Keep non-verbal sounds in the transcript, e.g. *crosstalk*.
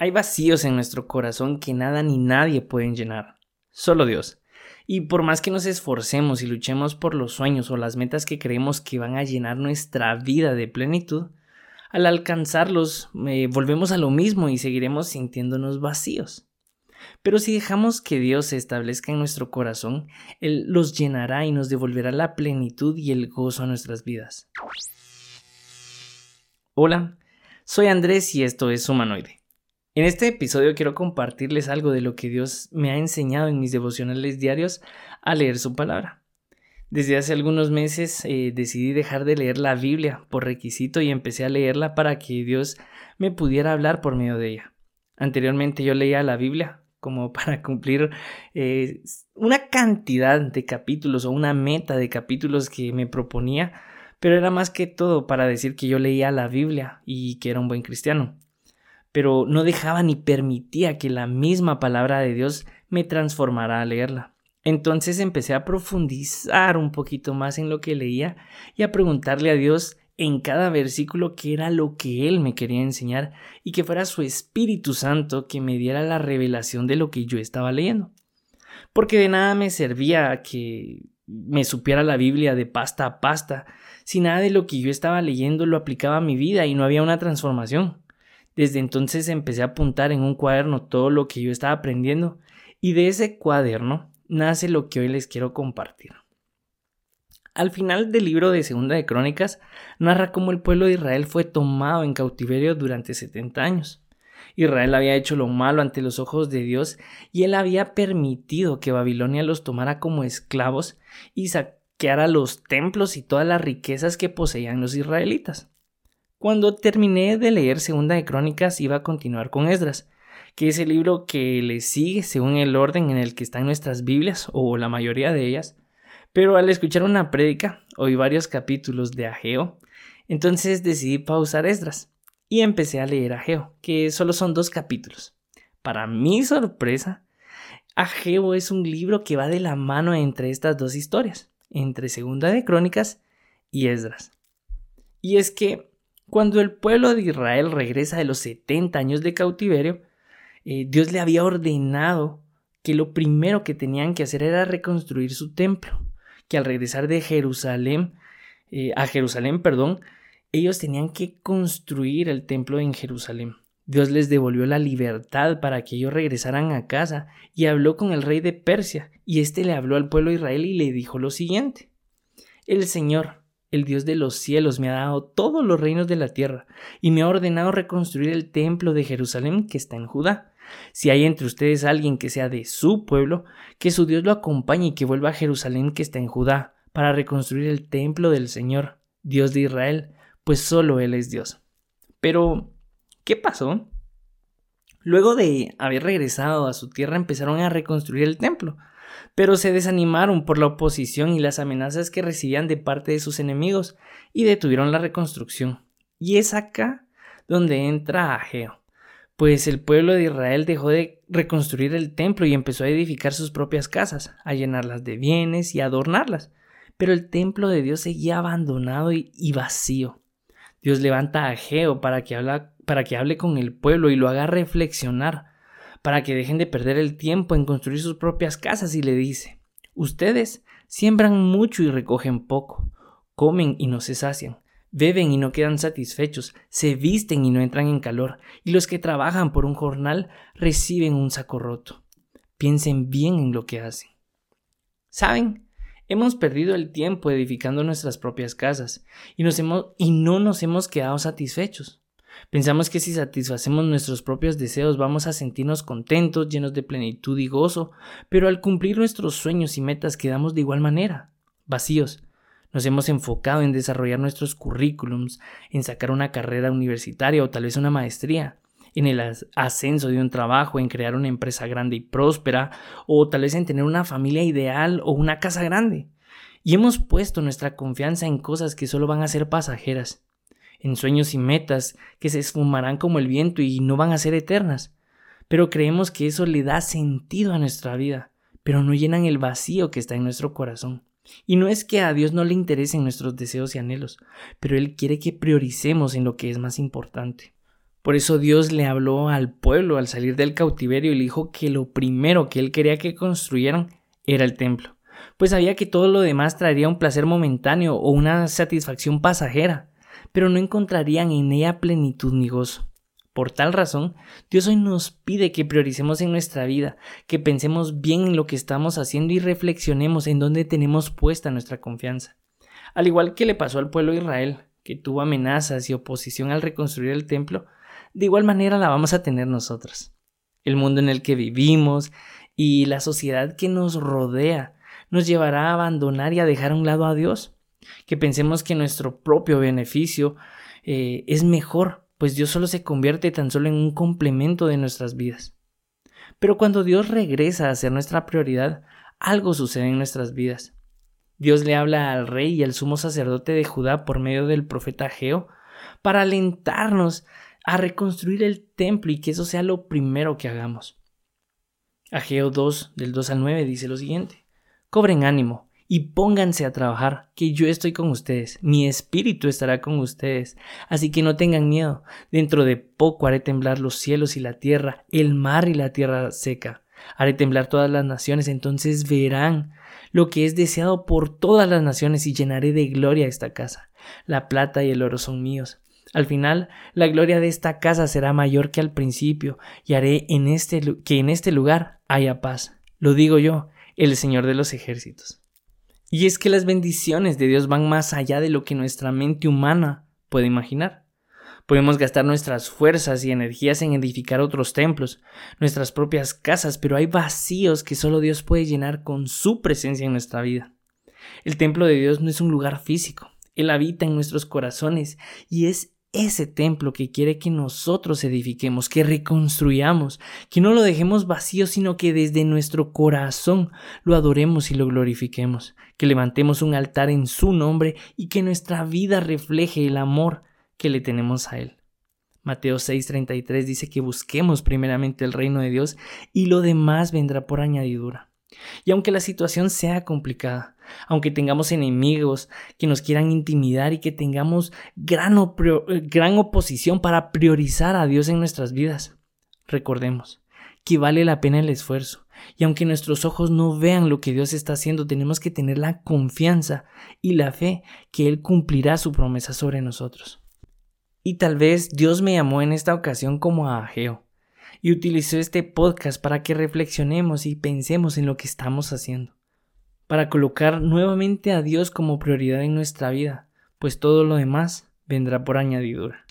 Hay vacíos en nuestro corazón que nada ni nadie pueden llenar. Solo Dios. Y por más que nos esforcemos y luchemos por los sueños o las metas que creemos que van a llenar nuestra vida de plenitud, al alcanzarlos eh, volvemos a lo mismo y seguiremos sintiéndonos vacíos. Pero si dejamos que Dios se establezca en nuestro corazón, Él los llenará y nos devolverá la plenitud y el gozo a nuestras vidas. Hola, soy Andrés y esto es Humanoide. En este episodio quiero compartirles algo de lo que Dios me ha enseñado en mis devocionales diarios a leer su palabra. Desde hace algunos meses eh, decidí dejar de leer la Biblia por requisito y empecé a leerla para que Dios me pudiera hablar por medio de ella. Anteriormente yo leía la Biblia como *laughs* para cumplir eh, una cantidad de capítulos o una meta de capítulos que me proponía, pero era más que todo para decir que yo leía la Biblia y que era un buen cristiano pero no dejaba ni permitía que la misma palabra de Dios me transformara a leerla. Entonces empecé a profundizar un poquito más en lo que leía y a preguntarle a Dios en cada versículo qué era lo que Él me quería enseñar y que fuera su Espíritu Santo que me diera la revelación de lo que yo estaba leyendo. Porque de nada me servía que me supiera la Biblia de pasta a pasta si nada de lo que yo estaba leyendo lo aplicaba a mi vida y no había una transformación. Desde entonces empecé a apuntar en un cuaderno todo lo que yo estaba aprendiendo y de ese cuaderno nace lo que hoy les quiero compartir. Al final del libro de Segunda de Crónicas narra cómo el pueblo de Israel fue tomado en cautiverio durante 70 años. Israel había hecho lo malo ante los ojos de Dios y él había permitido que Babilonia los tomara como esclavos y saqueara los templos y todas las riquezas que poseían los israelitas. Cuando terminé de leer Segunda de Crónicas iba a continuar con Esdras, que es el libro que le sigue según el orden en el que están nuestras Biblias, o la mayoría de ellas. Pero al escuchar una prédica, oí varios capítulos de Ageo, entonces decidí pausar Esdras y empecé a leer Ageo, que solo son dos capítulos. Para mi sorpresa, Ageo es un libro que va de la mano entre estas dos historias, entre Segunda de Crónicas y Esdras. Y es que cuando el pueblo de Israel regresa de los 70 años de cautiverio, eh, Dios le había ordenado que lo primero que tenían que hacer era reconstruir su templo, que al regresar de Jerusalén, eh, a Jerusalén, perdón, ellos tenían que construir el templo en Jerusalén. Dios les devolvió la libertad para que ellos regresaran a casa y habló con el rey de Persia, y éste le habló al pueblo de Israel y le dijo lo siguiente. El Señor, el Dios de los cielos me ha dado todos los reinos de la tierra, y me ha ordenado reconstruir el templo de Jerusalén que está en Judá. Si hay entre ustedes alguien que sea de su pueblo, que su Dios lo acompañe y que vuelva a Jerusalén que está en Judá, para reconstruir el templo del Señor, Dios de Israel, pues solo Él es Dios. Pero, ¿qué pasó? Luego de haber regresado a su tierra empezaron a reconstruir el templo, pero se desanimaron por la oposición y las amenazas que recibían de parte de sus enemigos y detuvieron la reconstrucción. Y es acá donde entra Ageo, pues el pueblo de Israel dejó de reconstruir el templo y empezó a edificar sus propias casas, a llenarlas de bienes y a adornarlas. Pero el templo de Dios seguía abandonado y, vacío. Dios levanta a Ageo para que, para que hable con el pueblo y lo haga reflexionar para que dejen de perder el tiempo en construir sus propias casas y le dice, ustedes siembran mucho y recogen poco, comen y no se sacian, beben y no quedan satisfechos, se visten y no entran en calor, y los que trabajan por un jornal reciben un saco roto. Piensen bien en lo que hacen. ¿Saben? Hemos perdido el tiempo edificando nuestras propias casas y, y no nos hemos quedado satisfechos. Pensamos que si satisfacemos nuestros propios deseos vamos a sentirnos contentos, llenos de plenitud y gozo, pero al cumplir nuestros sueños y metas quedamos de igual manera, vacíos. Nos hemos enfocado en desarrollar nuestros currículums, en sacar una carrera universitaria o tal vez una maestría, en el ascenso de un trabajo, en crear una empresa grande y próspera, o tal vez en tener una familia ideal o una casa grande. Y hemos puesto nuestra confianza en cosas que solo van a ser pasajeras en sueños y metas que se esfumarán como el viento y no van a ser eternas. Pero creemos que eso le da sentido a nuestra vida, pero no llenan el vacío que está en nuestro corazón. Y no es que a Dios no le interesen nuestros deseos y anhelos, pero Él quiere que prioricemos en lo que es más importante. Por eso Dios le habló al pueblo al salir del cautiverio y le dijo que lo primero que él quería que construyeran era el templo, pues sabía que todo lo demás traería un placer momentáneo o una satisfacción pasajera, pero no encontrarían en ella plenitud ni gozo. Por tal razón, Dios hoy nos pide que prioricemos en nuestra vida, que pensemos bien en lo que estamos haciendo y reflexionemos en dónde tenemos puesta nuestra confianza. Al igual que le pasó al pueblo de Israel, que tuvo amenazas y oposición al reconstruir el templo, de igual manera la vamos a tener nosotros. El mundo en el que vivimos y la sociedad que nos rodea nos llevará a abandonar y a dejar a un lado a Dios, que pensemos que nuestro propio beneficio eh, es mejor pues Dios solo se convierte tan solo en un complemento de nuestras vidas. Pero cuando Dios regresa a ser nuestra prioridad, algo sucede en nuestras vidas. Dios le habla al rey y al sumo sacerdote de Judá por medio del profeta Geo para alentarnos a reconstruir el templo y que eso sea lo primero que hagamos. Ageo 2 del 2 al 9 dice lo siguiente: Cobren ánimo, y pónganse a trabajar, que yo estoy con ustedes, mi espíritu estará con ustedes, así que no tengan miedo, dentro de poco haré temblar los cielos y la tierra, el mar y la tierra seca, haré temblar todas las naciones, entonces verán lo que es deseado por todas las naciones y llenaré de gloria esta casa. La plata y el oro son míos. Al final, la gloria de esta casa será mayor que al principio, y haré en este, que en este lugar haya paz. Lo digo yo, el Señor de los ejércitos. Y es que las bendiciones de Dios van más allá de lo que nuestra mente humana puede imaginar. Podemos gastar nuestras fuerzas y energías en edificar otros templos, nuestras propias casas, pero hay vacíos que solo Dios puede llenar con su presencia en nuestra vida. El templo de Dios no es un lugar físico, Él habita en nuestros corazones y es ese templo que quiere que nosotros edifiquemos, que reconstruyamos, que no lo dejemos vacío, sino que desde nuestro corazón lo adoremos y lo glorifiquemos, que levantemos un altar en su nombre y que nuestra vida refleje el amor que le tenemos a Él. Mateo 6:33 dice que busquemos primeramente el reino de Dios y lo demás vendrá por añadidura. Y aunque la situación sea complicada, aunque tengamos enemigos que nos quieran intimidar y que tengamos gran, gran oposición para priorizar a Dios en nuestras vidas, recordemos que vale la pena el esfuerzo. Y aunque nuestros ojos no vean lo que Dios está haciendo, tenemos que tener la confianza y la fe que Él cumplirá su promesa sobre nosotros. Y tal vez Dios me llamó en esta ocasión como a Ageo y utilizó este podcast para que reflexionemos y pensemos en lo que estamos haciendo, para colocar nuevamente a Dios como prioridad en nuestra vida, pues todo lo demás vendrá por añadidura.